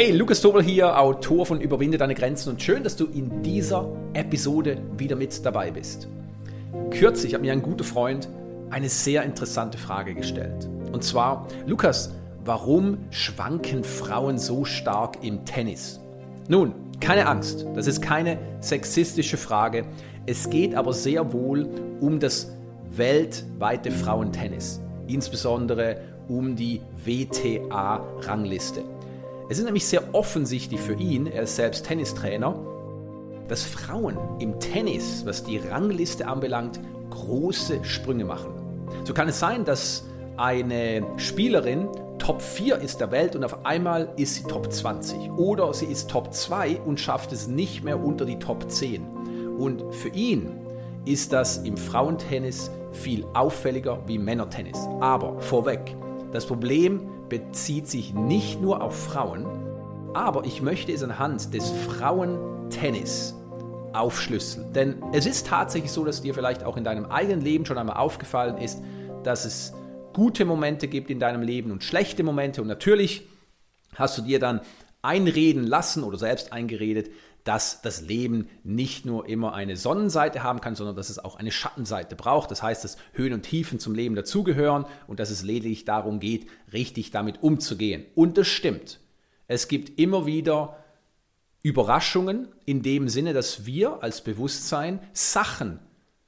Hey, Lukas Tobel hier, Autor von Überwinde deine Grenzen und schön, dass du in dieser Episode wieder mit dabei bist. Kürzlich hat mir ein guter Freund eine sehr interessante Frage gestellt. Und zwar, Lukas, warum schwanken Frauen so stark im Tennis? Nun, keine Angst, das ist keine sexistische Frage. Es geht aber sehr wohl um das weltweite Frauentennis, insbesondere um die WTA-Rangliste. Es ist nämlich sehr offensichtlich für ihn, er ist selbst Tennistrainer, dass Frauen im Tennis, was die Rangliste anbelangt, große Sprünge machen. So kann es sein, dass eine Spielerin Top 4 ist der Welt und auf einmal ist sie Top 20. Oder sie ist Top 2 und schafft es nicht mehr unter die Top 10. Und für ihn ist das im Frauentennis viel auffälliger wie Männertennis. Aber vorweg, das Problem bezieht sich nicht nur auf Frauen, aber ich möchte es anhand des Frauentennis aufschlüsseln. Denn es ist tatsächlich so, dass dir vielleicht auch in deinem eigenen Leben schon einmal aufgefallen ist, dass es gute Momente gibt in deinem Leben und schlechte Momente. Und natürlich hast du dir dann einreden lassen oder selbst eingeredet, dass das Leben nicht nur immer eine Sonnenseite haben kann, sondern dass es auch eine Schattenseite braucht. Das heißt, dass Höhen und Tiefen zum Leben dazugehören und dass es lediglich darum geht, richtig damit umzugehen. Und das stimmt. Es gibt immer wieder Überraschungen in dem Sinne, dass wir als Bewusstsein Sachen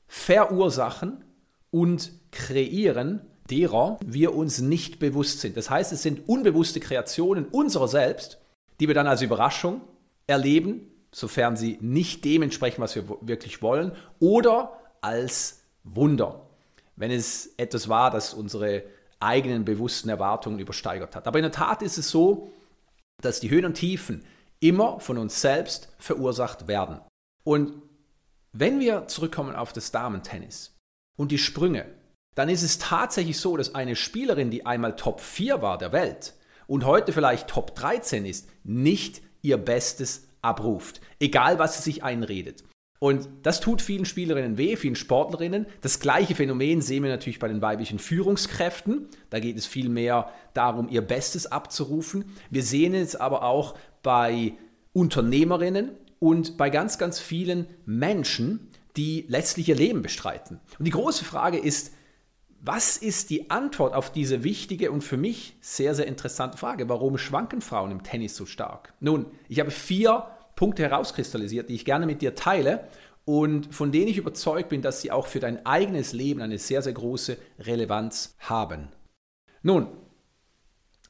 verursachen und kreieren, derer wir uns nicht bewusst sind. Das heißt, es sind unbewusste Kreationen unserer selbst, die wir dann als Überraschung erleben, sofern sie nicht dementsprechend, was wir wirklich wollen, oder als Wunder, wenn es etwas war, das unsere eigenen bewussten Erwartungen übersteigert hat. Aber in der Tat ist es so, dass die Höhen und Tiefen immer von uns selbst verursacht werden. Und wenn wir zurückkommen auf das Damentennis und die Sprünge, dann ist es tatsächlich so, dass eine Spielerin, die einmal Top 4 war der Welt und heute vielleicht Top 13 ist, nicht ihr Bestes abruft, egal was sie sich einredet. Und das tut vielen Spielerinnen weh, vielen Sportlerinnen. Das gleiche Phänomen sehen wir natürlich bei den weiblichen Führungskräften. Da geht es viel mehr darum, ihr Bestes abzurufen. Wir sehen es aber auch bei Unternehmerinnen und bei ganz, ganz vielen Menschen, die letztlich ihr Leben bestreiten. Und die große Frage ist, was ist die Antwort auf diese wichtige und für mich sehr, sehr interessante Frage? Warum schwanken Frauen im Tennis so stark? Nun, ich habe vier Punkte herauskristallisiert, die ich gerne mit dir teile und von denen ich überzeugt bin, dass sie auch für dein eigenes Leben eine sehr, sehr große Relevanz haben. Nun,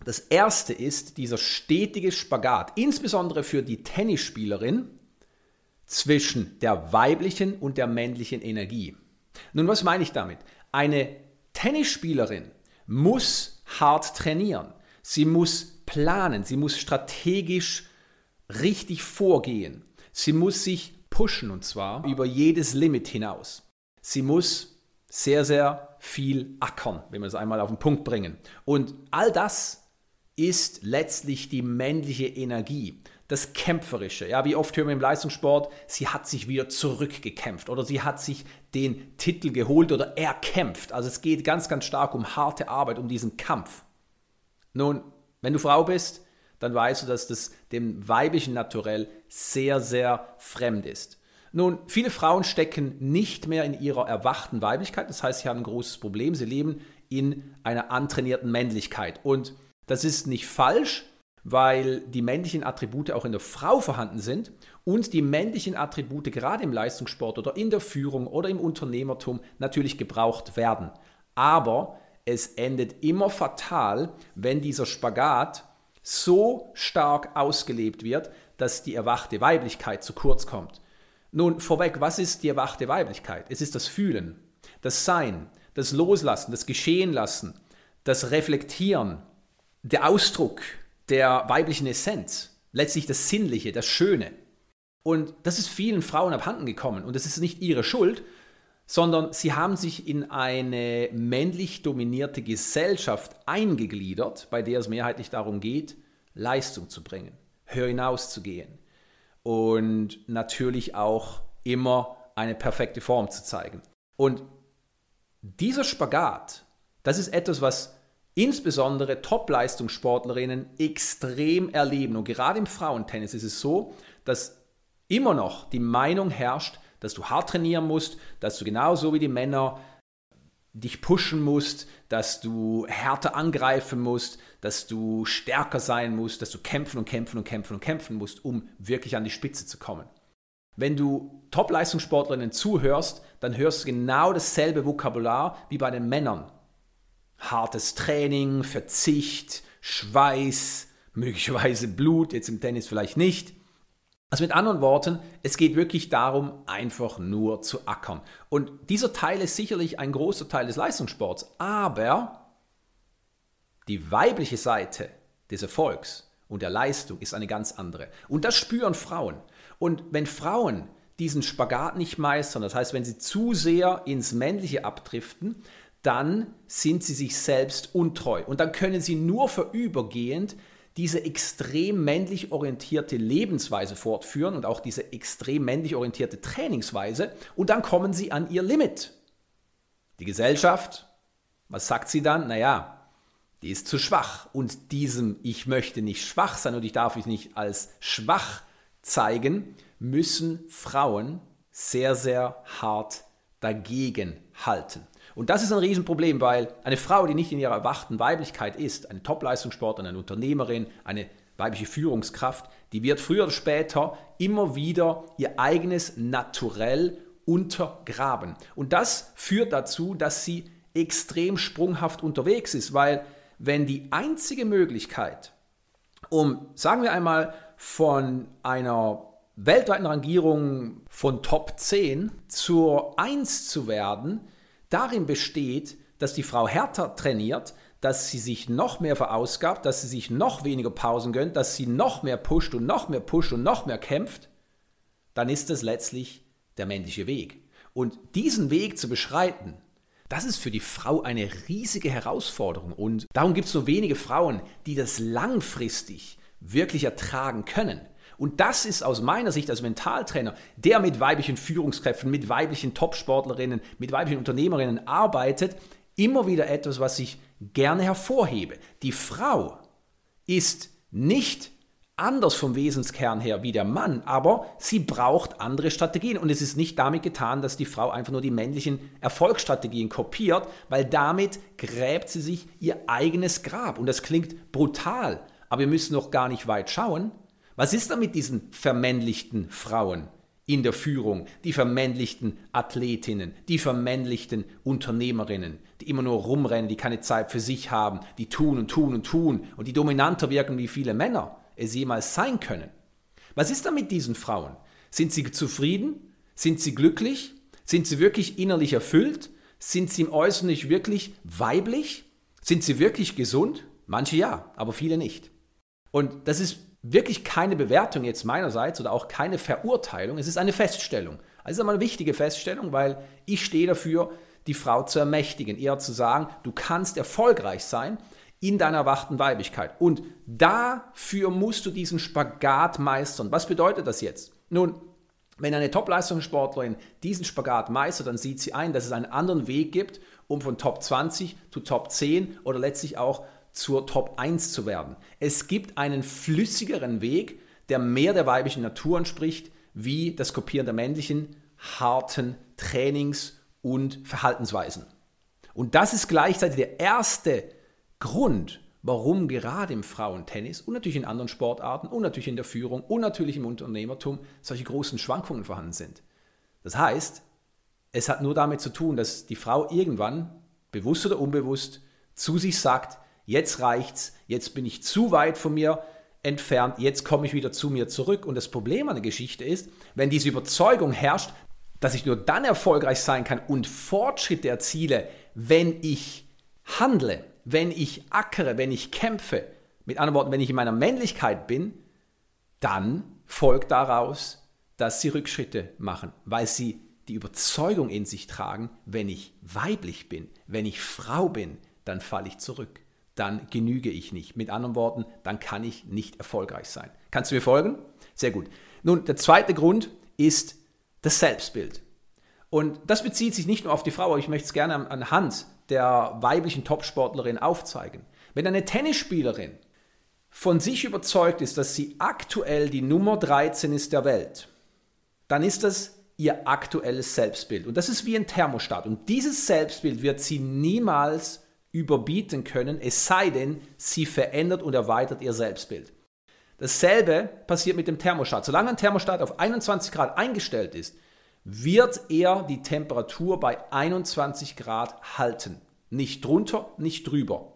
das erste ist dieser stetige Spagat, insbesondere für die Tennisspielerin zwischen der weiblichen und der männlichen Energie. Nun, was meine ich damit? Eine Tennisspielerin muss hart trainieren. Sie muss planen. Sie muss strategisch richtig vorgehen. Sie muss sich pushen und zwar über jedes Limit hinaus. Sie muss sehr, sehr viel ackern, wenn wir es einmal auf den Punkt bringen. Und all das ist letztlich die männliche Energie das Kämpferische. Ja, wie oft hören wir im Leistungssport, sie hat sich wieder zurückgekämpft oder sie hat sich den Titel geholt oder erkämpft. Also es geht ganz, ganz stark um harte Arbeit, um diesen Kampf. Nun, wenn du Frau bist, dann weißt du, dass das dem weiblichen Naturell sehr, sehr fremd ist. Nun, viele Frauen stecken nicht mehr in ihrer erwachten Weiblichkeit, das heißt, sie haben ein großes Problem, sie leben in einer antrainierten Männlichkeit. Und das ist nicht falsch, weil die männlichen Attribute auch in der Frau vorhanden sind und die männlichen Attribute gerade im Leistungssport oder in der Führung oder im Unternehmertum natürlich gebraucht werden. Aber es endet immer fatal, wenn dieser Spagat so stark ausgelebt wird, dass die erwachte Weiblichkeit zu kurz kommt. Nun, vorweg, was ist die erwachte Weiblichkeit? Es ist das Fühlen, das Sein, das Loslassen, das Geschehen lassen, das Reflektieren, der Ausdruck, der weiblichen Essenz, letztlich das Sinnliche, das Schöne. Und das ist vielen Frauen abhanden gekommen und das ist nicht ihre Schuld, sondern sie haben sich in eine männlich dominierte Gesellschaft eingegliedert, bei der es mehrheitlich darum geht, Leistung zu bringen, höher hinaus zu gehen und natürlich auch immer eine perfekte Form zu zeigen. Und dieser Spagat, das ist etwas, was insbesondere Top-Leistungssportlerinnen extrem erleben. Und gerade im Frauentennis ist es so, dass immer noch die Meinung herrscht, dass du hart trainieren musst, dass du genauso wie die Männer dich pushen musst, dass du härter angreifen musst, dass du stärker sein musst, dass du kämpfen und kämpfen und kämpfen und kämpfen musst, um wirklich an die Spitze zu kommen. Wenn du Top-Leistungssportlerinnen zuhörst, dann hörst du genau dasselbe Vokabular wie bei den Männern. Hartes Training, Verzicht, Schweiß, möglicherweise Blut, jetzt im Tennis vielleicht nicht. Also mit anderen Worten, es geht wirklich darum, einfach nur zu ackern. Und dieser Teil ist sicherlich ein großer Teil des Leistungssports, aber die weibliche Seite des Erfolgs und der Leistung ist eine ganz andere. Und das spüren Frauen. Und wenn Frauen diesen Spagat nicht meistern, das heißt, wenn sie zu sehr ins Männliche abdriften, dann sind sie sich selbst untreu. Und dann können sie nur vorübergehend diese extrem männlich orientierte Lebensweise fortführen und auch diese extrem männlich orientierte Trainingsweise und dann kommen sie an ihr Limit. Die Gesellschaft, was sagt sie dann? Naja, die ist zu schwach und diesem Ich möchte nicht schwach sein und ich darf mich nicht als schwach zeigen, müssen Frauen sehr, sehr hart dagegen halten. Und das ist ein Riesenproblem, weil eine Frau, die nicht in ihrer erwachten Weiblichkeit ist, eine Top-Leistungssportlerin, eine Unternehmerin, eine weibliche Führungskraft, die wird früher oder später immer wieder ihr eigenes Naturell untergraben. Und das führt dazu, dass sie extrem sprunghaft unterwegs ist, weil wenn die einzige Möglichkeit, um, sagen wir einmal, von einer weltweiten Rangierung von Top 10 zur 1 zu werden, darin besteht, dass die Frau härter trainiert, dass sie sich noch mehr verausgabt, dass sie sich noch weniger Pausen gönnt, dass sie noch mehr pusht und noch mehr pusht und noch mehr kämpft, dann ist das letztlich der männliche Weg. Und diesen Weg zu beschreiten, das ist für die Frau eine riesige Herausforderung. Und darum gibt es so wenige Frauen, die das langfristig wirklich ertragen können. Und das ist aus meiner Sicht als Mentaltrainer, der mit weiblichen Führungskräften, mit weiblichen Topsportlerinnen, mit weiblichen Unternehmerinnen arbeitet, immer wieder etwas, was ich gerne hervorhebe. Die Frau ist nicht anders vom Wesenskern her wie der Mann, aber sie braucht andere Strategien. Und es ist nicht damit getan, dass die Frau einfach nur die männlichen Erfolgsstrategien kopiert, weil damit gräbt sie sich ihr eigenes Grab. Und das klingt brutal, aber wir müssen noch gar nicht weit schauen. Was ist da mit diesen vermännlichten Frauen in der Führung, die vermännlichten Athletinnen, die vermännlichten Unternehmerinnen, die immer nur rumrennen, die keine Zeit für sich haben, die tun und tun und tun und die dominanter wirken wie viele Männer es jemals sein können? Was ist da mit diesen Frauen? Sind sie zufrieden? Sind sie glücklich? Sind sie wirklich innerlich erfüllt? Sind sie im Äußeren nicht wirklich weiblich? Sind sie wirklich gesund? Manche ja, aber viele nicht. Und das ist wirklich keine Bewertung jetzt meinerseits oder auch keine Verurteilung. Es ist eine Feststellung. Also es ist eine wichtige Feststellung, weil ich stehe dafür, die Frau zu ermächtigen, eher zu sagen, du kannst erfolgreich sein in deiner erwachten Weiblichkeit. Und dafür musst du diesen Spagat meistern. Was bedeutet das jetzt? Nun, wenn eine Top-Leistungssportlerin diesen Spagat meistert, dann sieht sie ein, dass es einen anderen Weg gibt, um von Top 20 zu Top 10 oder letztlich auch zur Top 1 zu werden. Es gibt einen flüssigeren Weg, der mehr der weiblichen Natur entspricht, wie das Kopieren der männlichen, harten Trainings- und Verhaltensweisen. Und das ist gleichzeitig der erste Grund, warum gerade im Frauentennis und natürlich in anderen Sportarten und natürlich in der Führung und natürlich im Unternehmertum solche großen Schwankungen vorhanden sind. Das heißt, es hat nur damit zu tun, dass die Frau irgendwann, bewusst oder unbewusst, zu sich sagt, jetzt reicht's, jetzt bin ich zu weit von mir entfernt, jetzt komme ich wieder zu mir zurück. Und das Problem an der Geschichte ist, wenn diese Überzeugung herrscht, dass ich nur dann erfolgreich sein kann und Fortschritte erziele, wenn ich handle, wenn ich ackere, wenn ich kämpfe, mit anderen Worten, wenn ich in meiner Männlichkeit bin, dann folgt daraus, dass sie Rückschritte machen, weil sie die Überzeugung in sich tragen, wenn ich weiblich bin, wenn ich Frau bin, dann falle ich zurück dann genüge ich nicht. Mit anderen Worten, dann kann ich nicht erfolgreich sein. Kannst du mir folgen? Sehr gut. Nun, der zweite Grund ist das Selbstbild. Und das bezieht sich nicht nur auf die Frau, aber ich möchte es gerne anhand der weiblichen Topsportlerin aufzeigen. Wenn eine Tennisspielerin von sich überzeugt ist, dass sie aktuell die Nummer 13 ist der Welt, dann ist das ihr aktuelles Selbstbild. Und das ist wie ein Thermostat. Und dieses Selbstbild wird sie niemals überbieten können, es sei denn, sie verändert und erweitert ihr Selbstbild. Dasselbe passiert mit dem Thermostat. Solange ein Thermostat auf 21 Grad eingestellt ist, wird er die Temperatur bei 21 Grad halten. Nicht drunter, nicht drüber.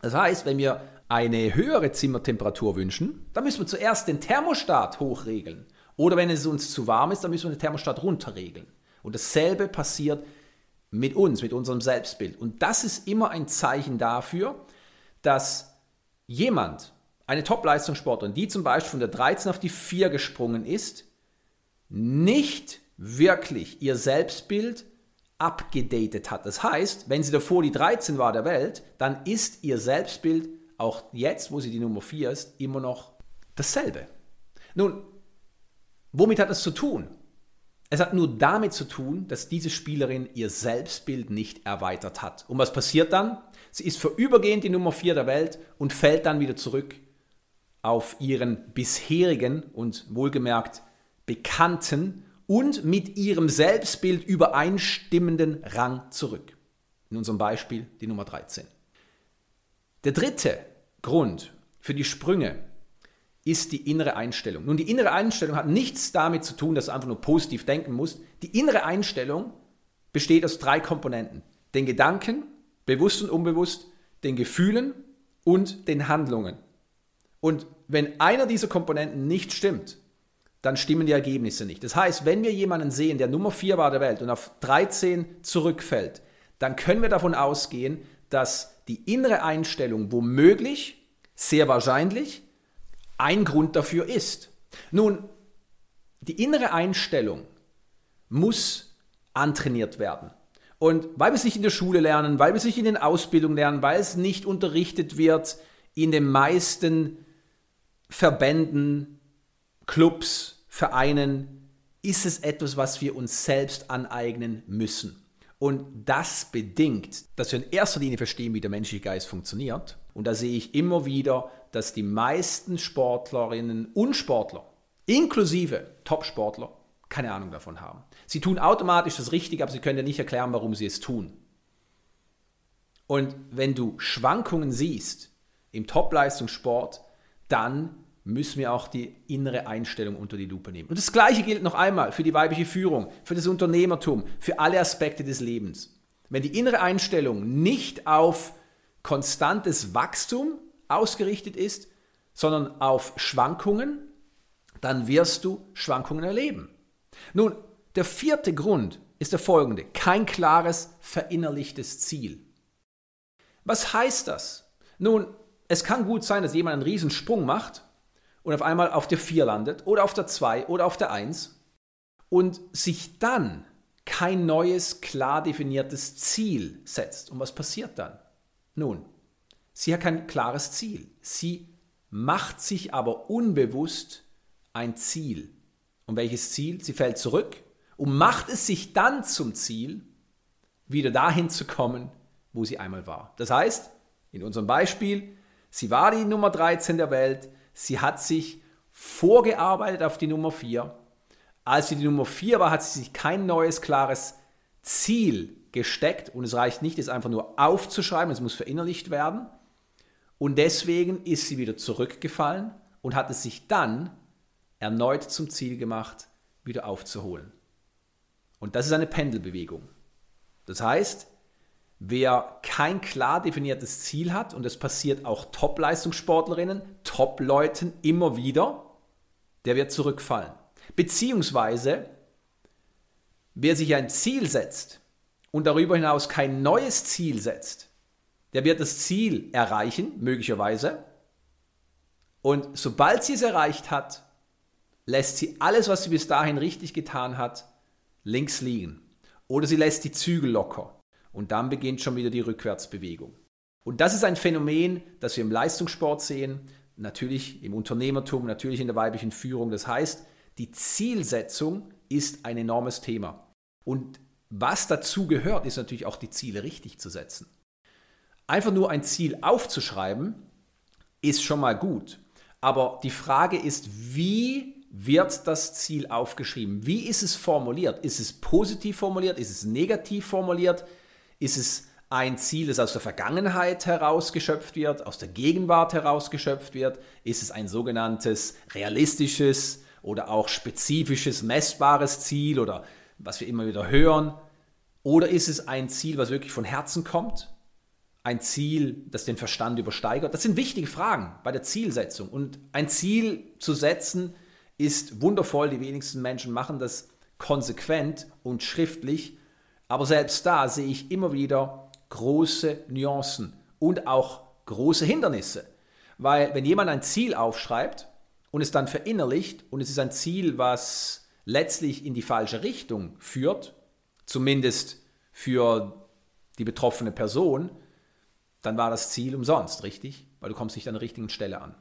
Das heißt, wenn wir eine höhere Zimmertemperatur wünschen, dann müssen wir zuerst den Thermostat hochregeln. Oder wenn es uns zu warm ist, dann müssen wir den Thermostat runterregeln. Und dasselbe passiert mit uns, mit unserem Selbstbild. Und das ist immer ein Zeichen dafür, dass jemand, eine Top-Leistungssportlerin, die zum Beispiel von der 13 auf die 4 gesprungen ist, nicht wirklich ihr Selbstbild abgedatet hat. Das heißt, wenn sie davor die 13 war der Welt, dann ist ihr Selbstbild auch jetzt, wo sie die Nummer 4 ist, immer noch dasselbe. Nun, womit hat das zu tun? Es hat nur damit zu tun, dass diese Spielerin ihr Selbstbild nicht erweitert hat. Und was passiert dann? Sie ist vorübergehend die Nummer 4 der Welt und fällt dann wieder zurück auf ihren bisherigen und wohlgemerkt bekannten und mit ihrem Selbstbild übereinstimmenden Rang zurück. In unserem Beispiel die Nummer 13. Der dritte Grund für die Sprünge ist die innere Einstellung. Nun, die innere Einstellung hat nichts damit zu tun, dass du einfach nur positiv denken musst. Die innere Einstellung besteht aus drei Komponenten. Den Gedanken, bewusst und unbewusst, den Gefühlen und den Handlungen. Und wenn einer dieser Komponenten nicht stimmt, dann stimmen die Ergebnisse nicht. Das heißt, wenn wir jemanden sehen, der Nummer 4 war der Welt und auf 13 zurückfällt, dann können wir davon ausgehen, dass die innere Einstellung womöglich, sehr wahrscheinlich, ein Grund dafür ist. Nun, die innere Einstellung muss antrainiert werden. Und weil wir es nicht in der Schule lernen, weil wir es nicht in den Ausbildungen lernen, weil es nicht unterrichtet wird in den meisten Verbänden, Clubs, Vereinen, ist es etwas, was wir uns selbst aneignen müssen. Und das bedingt, dass wir in erster Linie verstehen, wie der menschliche Geist funktioniert. Und da sehe ich immer wieder, dass die meisten Sportlerinnen und Sportler, inklusive Top-Sportler, keine Ahnung davon haben. Sie tun automatisch das Richtige, aber sie können ja nicht erklären, warum sie es tun. Und wenn du Schwankungen siehst im Top-Leistungssport, dann müssen wir auch die innere Einstellung unter die Lupe nehmen. Und das Gleiche gilt noch einmal für die weibliche Führung, für das Unternehmertum, für alle Aspekte des Lebens. Wenn die innere Einstellung nicht auf konstantes Wachstum ausgerichtet ist, sondern auf Schwankungen, dann wirst du Schwankungen erleben. Nun, der vierte Grund ist der folgende. Kein klares, verinnerlichtes Ziel. Was heißt das? Nun, es kann gut sein, dass jemand einen Riesensprung macht und auf einmal auf der 4 landet oder auf der 2 oder auf der 1 und sich dann kein neues, klar definiertes Ziel setzt. Und was passiert dann? Nun, sie hat kein klares Ziel. Sie macht sich aber unbewusst ein Ziel. Und welches Ziel? Sie fällt zurück und macht es sich dann zum Ziel, wieder dahin zu kommen, wo sie einmal war. Das heißt, in unserem Beispiel, sie war die Nummer 13 der Welt, sie hat sich vorgearbeitet auf die Nummer 4. Als sie die Nummer 4 war, hat sie sich kein neues, klares Ziel gesteckt und es reicht nicht, es einfach nur aufzuschreiben, es muss verinnerlicht werden. Und deswegen ist sie wieder zurückgefallen und hat es sich dann erneut zum Ziel gemacht, wieder aufzuholen. Und das ist eine Pendelbewegung. Das heißt, Wer kein klar definiertes Ziel hat, und das passiert auch Top-Leistungssportlerinnen, Top-Leuten immer wieder, der wird zurückfallen. Beziehungsweise, wer sich ein Ziel setzt und darüber hinaus kein neues Ziel setzt, der wird das Ziel erreichen, möglicherweise. Und sobald sie es erreicht hat, lässt sie alles, was sie bis dahin richtig getan hat, links liegen. Oder sie lässt die Zügel locker. Und dann beginnt schon wieder die Rückwärtsbewegung. Und das ist ein Phänomen, das wir im Leistungssport sehen, natürlich im Unternehmertum, natürlich in der weiblichen Führung. Das heißt, die Zielsetzung ist ein enormes Thema. Und was dazu gehört, ist natürlich auch die Ziele richtig zu setzen. Einfach nur ein Ziel aufzuschreiben, ist schon mal gut. Aber die Frage ist, wie wird das Ziel aufgeschrieben? Wie ist es formuliert? Ist es positiv formuliert? Ist es negativ formuliert? Ist es ein Ziel, das aus der Vergangenheit herausgeschöpft wird, aus der Gegenwart herausgeschöpft wird? Ist es ein sogenanntes realistisches oder auch spezifisches, messbares Ziel oder was wir immer wieder hören? Oder ist es ein Ziel, was wirklich von Herzen kommt? Ein Ziel, das den Verstand übersteigert? Das sind wichtige Fragen bei der Zielsetzung. Und ein Ziel zu setzen ist wundervoll. Die wenigsten Menschen machen das konsequent und schriftlich. Aber selbst da sehe ich immer wieder große Nuancen und auch große Hindernisse. Weil wenn jemand ein Ziel aufschreibt und es dann verinnerlicht und es ist ein Ziel, was letztlich in die falsche Richtung führt, zumindest für die betroffene Person, dann war das Ziel umsonst, richtig? Weil du kommst nicht an der richtigen Stelle an.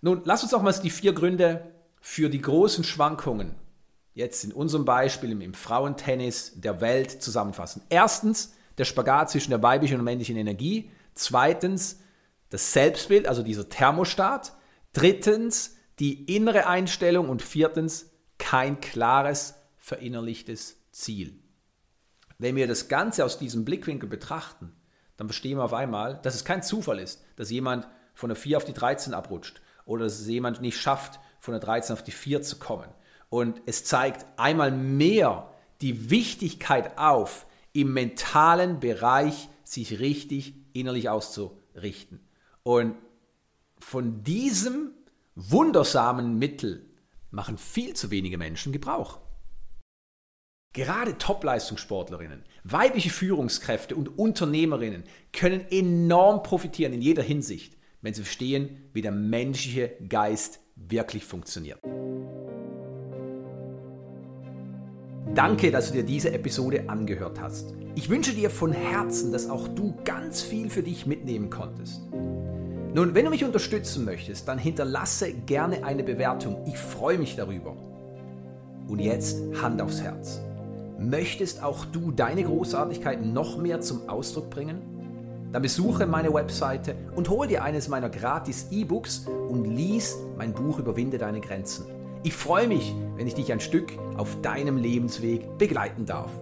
Nun, lass uns auch mal die vier Gründe für die großen Schwankungen jetzt in unserem Beispiel im Frauentennis der Welt zusammenfassen. Erstens der Spagat zwischen der weiblichen und männlichen Energie. Zweitens das Selbstbild, also dieser Thermostat. Drittens die innere Einstellung und viertens kein klares, verinnerlichtes Ziel. Wenn wir das Ganze aus diesem Blickwinkel betrachten, dann verstehen wir auf einmal, dass es kein Zufall ist, dass jemand von der 4 auf die 13 abrutscht oder dass es jemand nicht schafft, von der 13 auf die 4 zu kommen. Und es zeigt einmal mehr die Wichtigkeit auf, im mentalen Bereich sich richtig innerlich auszurichten. Und von diesem wundersamen Mittel machen viel zu wenige Menschen Gebrauch. Gerade Top-Leistungssportlerinnen, weibliche Führungskräfte und Unternehmerinnen können enorm profitieren in jeder Hinsicht, wenn sie verstehen, wie der menschliche Geist wirklich funktioniert. Danke, dass du dir diese Episode angehört hast. Ich wünsche dir von Herzen, dass auch du ganz viel für dich mitnehmen konntest. Nun, wenn du mich unterstützen möchtest, dann hinterlasse gerne eine Bewertung. Ich freue mich darüber. Und jetzt Hand aufs Herz. Möchtest auch du deine Großartigkeit noch mehr zum Ausdruck bringen? Dann besuche meine Webseite und hol dir eines meiner gratis E-Books und lies mein Buch Überwinde deine Grenzen. Ich freue mich, wenn ich dich ein Stück auf deinem Lebensweg begleiten darf.